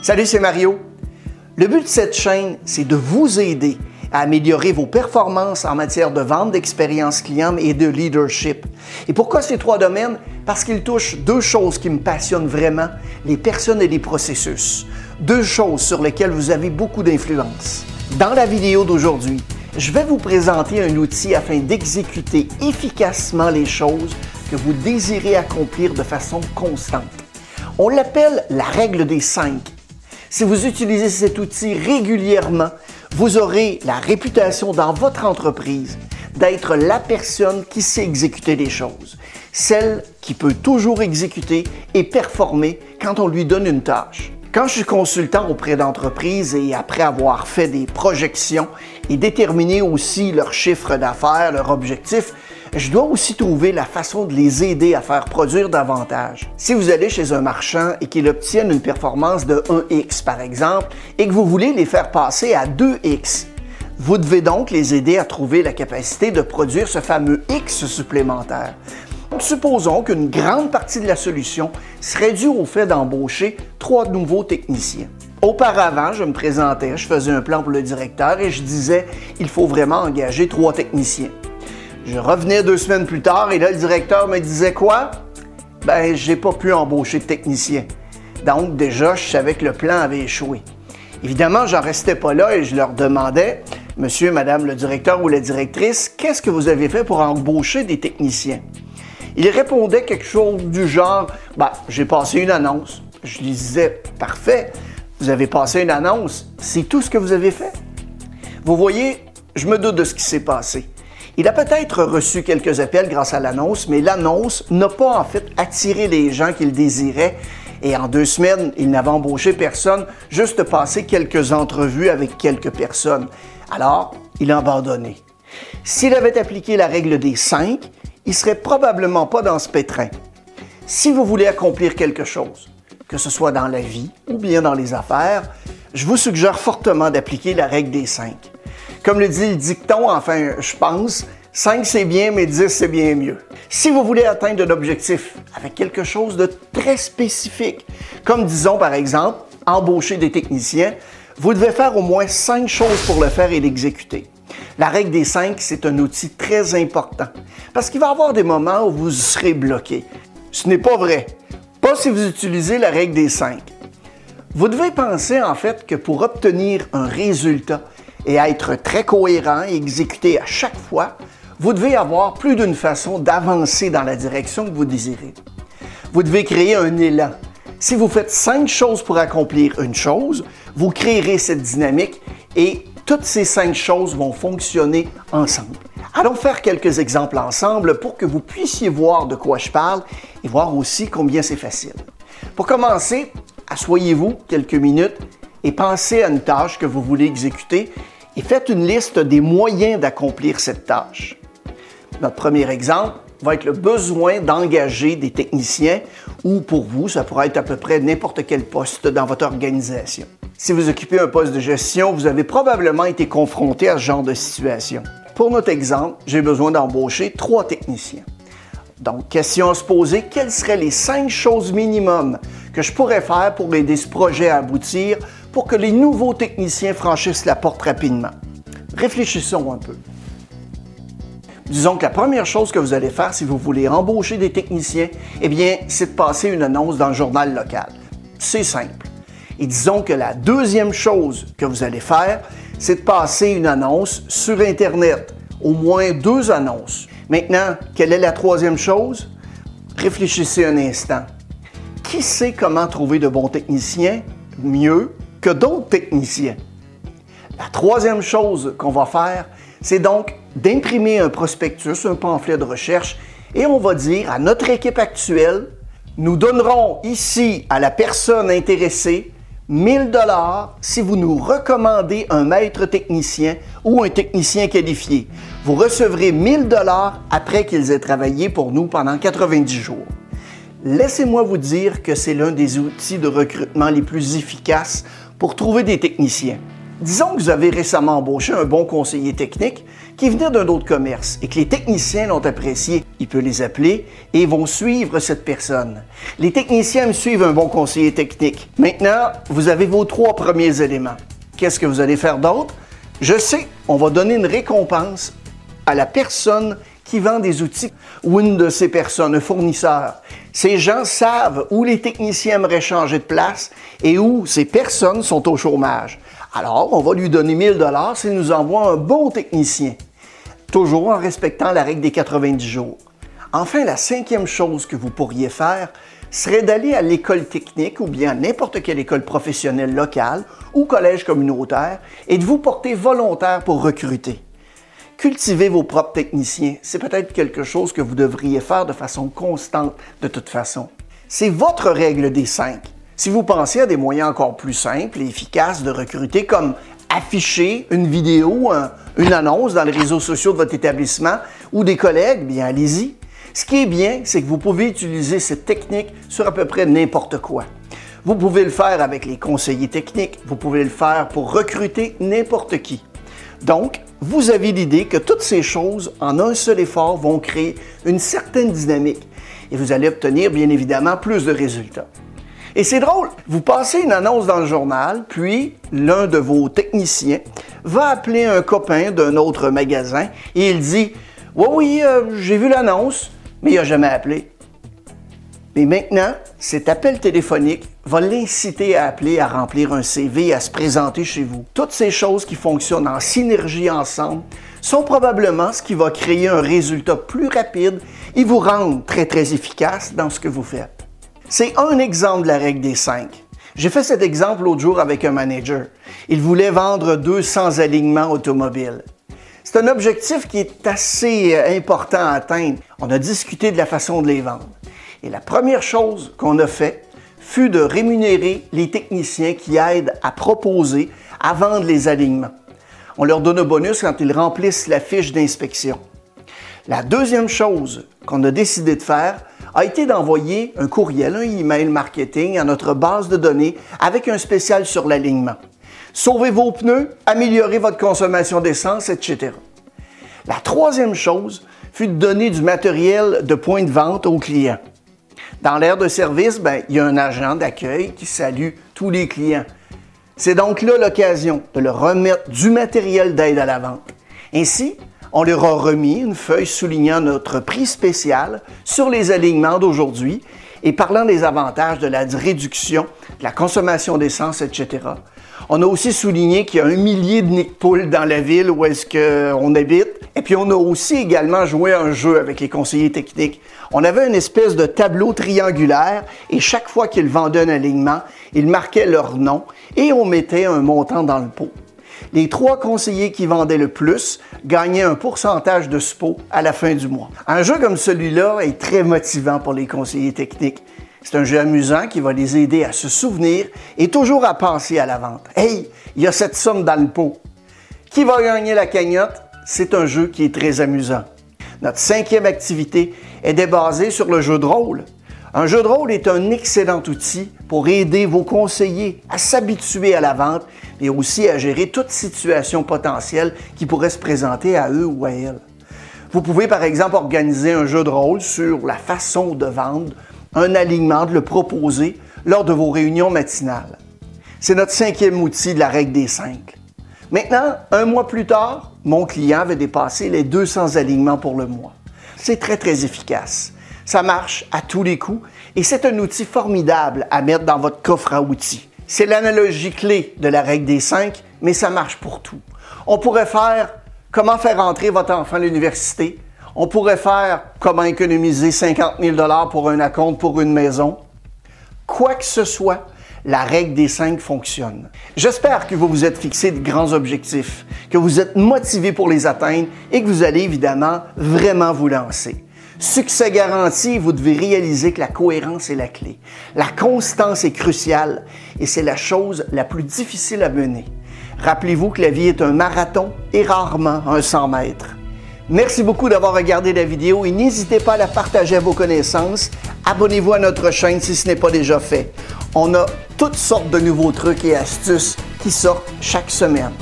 Salut, c'est Mario. Le but de cette chaîne, c'est de vous aider à améliorer vos performances en matière de vente, d'expérience client et de leadership. Et pourquoi ces trois domaines? Parce qu'ils touchent deux choses qui me passionnent vraiment, les personnes et les processus. Deux choses sur lesquelles vous avez beaucoup d'influence. Dans la vidéo d'aujourd'hui, je vais vous présenter un outil afin d'exécuter efficacement les choses que vous désirez accomplir de façon constante. On l'appelle la règle des cinq. Si vous utilisez cet outil régulièrement, vous aurez la réputation dans votre entreprise d'être la personne qui sait exécuter les choses, celle qui peut toujours exécuter et performer quand on lui donne une tâche. Quand je suis consultant auprès d'entreprises et après avoir fait des projections et déterminé aussi leurs chiffres d'affaires, leurs objectifs, je dois aussi trouver la façon de les aider à faire produire davantage. Si vous allez chez un marchand et qu'il obtienne une performance de 1x par exemple et que vous voulez les faire passer à 2x, vous devez donc les aider à trouver la capacité de produire ce fameux X supplémentaire. supposons qu'une grande partie de la solution serait due au fait d'embaucher trois nouveaux techniciens. Auparavant, je me présentais, je faisais un plan pour le directeur et je disais il faut vraiment engager trois techniciens. Je revenais deux semaines plus tard et là, le directeur me disait quoi? Ben, j'ai pas pu embaucher de technicien. Donc, déjà, je savais que le plan avait échoué. Évidemment, j'en restais pas là et je leur demandais, Monsieur, Madame le directeur ou la directrice, qu'est-ce que vous avez fait pour embaucher des techniciens? Ils répondaient quelque chose du genre, ben, j'ai passé une annonce. Je lui disais, parfait, vous avez passé une annonce, c'est tout ce que vous avez fait? Vous voyez, je me doute de ce qui s'est passé. Il a peut-être reçu quelques appels grâce à l'annonce, mais l'annonce n'a pas en fait attiré les gens qu'il désirait. Et en deux semaines, il n'avait embauché personne, juste passé quelques entrevues avec quelques personnes. Alors, il a abandonné. S'il avait appliqué la règle des cinq, il serait probablement pas dans ce pétrin. Si vous voulez accomplir quelque chose, que ce soit dans la vie ou bien dans les affaires, je vous suggère fortement d'appliquer la règle des cinq. Comme le dit le dicton, enfin, je pense, 5 c'est bien, mais 10 c'est bien mieux. Si vous voulez atteindre un objectif avec quelque chose de très spécifique, comme disons par exemple embaucher des techniciens, vous devez faire au moins 5 choses pour le faire et l'exécuter. La règle des 5, c'est un outil très important parce qu'il va y avoir des moments où vous serez bloqué. Ce n'est pas vrai. Pas si vous utilisez la règle des 5. Vous devez penser en fait que pour obtenir un résultat, et être très cohérent et exécuter à chaque fois, vous devez avoir plus d'une façon d'avancer dans la direction que vous désirez. Vous devez créer un élan. Si vous faites cinq choses pour accomplir une chose, vous créerez cette dynamique et toutes ces cinq choses vont fonctionner ensemble. Allons faire quelques exemples ensemble pour que vous puissiez voir de quoi je parle et voir aussi combien c'est facile. Pour commencer, asseyez-vous quelques minutes et pensez à une tâche que vous voulez exécuter et faites une liste des moyens d'accomplir cette tâche. Notre premier exemple va être le besoin d'engager des techniciens ou pour vous, ça pourrait être à peu près n'importe quel poste dans votre organisation. Si vous occupez un poste de gestion, vous avez probablement été confronté à ce genre de situation. Pour notre exemple, j'ai besoin d'embaucher trois techniciens. Donc, question à se poser, quelles seraient les cinq choses minimum que je pourrais faire pour aider ce projet à aboutir pour que les nouveaux techniciens franchissent la porte rapidement. Réfléchissons un peu. Disons que la première chose que vous allez faire si vous voulez embaucher des techniciens, eh bien, c'est de passer une annonce dans le journal local. C'est simple. Et disons que la deuxième chose que vous allez faire, c'est de passer une annonce sur Internet. Au moins deux annonces. Maintenant, quelle est la troisième chose? Réfléchissez un instant. Qui sait comment trouver de bons techniciens? Mieux que d'autres techniciens. La troisième chose qu'on va faire, c'est donc d'imprimer un prospectus, un pamphlet de recherche, et on va dire à notre équipe actuelle, nous donnerons ici à la personne intéressée 1000 dollars si vous nous recommandez un maître technicien ou un technicien qualifié. Vous recevrez 1000 dollars après qu'ils aient travaillé pour nous pendant 90 jours. Laissez-moi vous dire que c'est l'un des outils de recrutement les plus efficaces pour trouver des techniciens. Disons que vous avez récemment embauché un bon conseiller technique qui venait d'un autre commerce et que les techniciens l'ont apprécié. Il peut les appeler et vont suivre cette personne. Les techniciens me suivent un bon conseiller technique. Maintenant, vous avez vos trois premiers éléments. Qu'est-ce que vous allez faire d'autre? Je sais, on va donner une récompense à la personne qui vend des outils ou une de ces personnes, un fournisseur. Ces gens savent où les techniciens aimeraient changer de place et où ces personnes sont au chômage. Alors, on va lui donner 1000 dollars s'il nous envoie un bon technicien, toujours en respectant la règle des 90 jours. Enfin, la cinquième chose que vous pourriez faire serait d'aller à l'école technique ou bien à n'importe quelle école professionnelle locale ou collège communautaire et de vous porter volontaire pour recruter. Cultiver vos propres techniciens, c'est peut-être quelque chose que vous devriez faire de façon constante de toute façon. C'est votre règle des cinq. Si vous pensez à des moyens encore plus simples et efficaces de recruter, comme afficher une vidéo, une annonce dans les réseaux sociaux de votre établissement ou des collègues, bien allez-y. Ce qui est bien, c'est que vous pouvez utiliser cette technique sur à peu près n'importe quoi. Vous pouvez le faire avec les conseillers techniques, vous pouvez le faire pour recruter n'importe qui. Donc, vous avez l'idée que toutes ces choses, en un seul effort, vont créer une certaine dynamique et vous allez obtenir bien évidemment plus de résultats. Et c'est drôle, vous passez une annonce dans le journal, puis l'un de vos techniciens va appeler un copain d'un autre magasin et il dit Oui, oui, euh, j'ai vu l'annonce, mais il n'a jamais appelé. Mais maintenant, cet appel téléphonique va l'inciter à appeler, à remplir un CV, à se présenter chez vous. Toutes ces choses qui fonctionnent en synergie ensemble sont probablement ce qui va créer un résultat plus rapide et vous rendre très très efficace dans ce que vous faites. C'est un exemple de la règle des cinq. J'ai fait cet exemple l'autre jour avec un manager. Il voulait vendre 200 alignements automobiles. C'est un objectif qui est assez euh, important à atteindre. On a discuté de la façon de les vendre. Et la première chose qu'on a fait fut de rémunérer les techniciens qui aident à proposer, à vendre les alignements. On leur donne un bonus quand ils remplissent la fiche d'inspection. La deuxième chose qu'on a décidé de faire a été d'envoyer un courriel, un email marketing à notre base de données avec un spécial sur l'alignement. Sauvez vos pneus, améliorez votre consommation d'essence, etc. La troisième chose fut de donner du matériel de point de vente aux clients. Dans l'aire de service, ben, il y a un agent d'accueil qui salue tous les clients. C'est donc là l'occasion de leur remettre du matériel d'aide à la vente. Ainsi, on leur a remis une feuille soulignant notre prix spécial sur les alignements d'aujourd'hui et parlant des avantages de la réduction, de la consommation d'essence, etc. On a aussi souligné qu'il y a un millier de nids dans la ville où est-ce qu'on habite. Et puis on a aussi également joué un jeu avec les conseillers techniques. On avait une espèce de tableau triangulaire et chaque fois qu'ils vendaient un alignement, ils marquaient leur nom et on mettait un montant dans le pot. Les trois conseillers qui vendaient le plus gagnaient un pourcentage de SPO à la fin du mois. Un jeu comme celui-là est très motivant pour les conseillers techniques. C'est un jeu amusant qui va les aider à se souvenir et toujours à penser à la vente. Hey, il y a cette somme dans le pot. Qui va gagner la cagnotte? C'est un jeu qui est très amusant. Notre cinquième activité est basée sur le jeu de rôle. Un jeu de rôle est un excellent outil pour aider vos conseillers à s'habituer à la vente et aussi à gérer toute situation potentielle qui pourrait se présenter à eux ou à elles. Vous pouvez par exemple organiser un jeu de rôle sur la façon de vendre un alignement, de le proposer lors de vos réunions matinales. C'est notre cinquième outil de la règle des cinq. Maintenant, un mois plus tard, mon client avait dépassé les 200 alignements pour le mois. C'est très, très efficace. Ça marche à tous les coups et c'est un outil formidable à mettre dans votre coffre à outils. C'est l'analogie clé de la règle des cinq, mais ça marche pour tout. On pourrait faire comment faire entrer votre enfant à l'université, on pourrait faire comment économiser 50 000 pour un acompte pour une maison. Quoi que ce soit, la règle des cinq fonctionne. J'espère que vous vous êtes fixé de grands objectifs, que vous êtes motivé pour les atteindre et que vous allez évidemment vraiment vous lancer. Succès garanti, vous devez réaliser que la cohérence est la clé. La constance est cruciale et c'est la chose la plus difficile à mener. Rappelez-vous que la vie est un marathon et rarement un 100 mètres. Merci beaucoup d'avoir regardé la vidéo et n'hésitez pas à la partager à vos connaissances. Abonnez-vous à notre chaîne si ce n'est pas déjà fait. On a toutes sortes de nouveaux trucs et astuces qui sortent chaque semaine.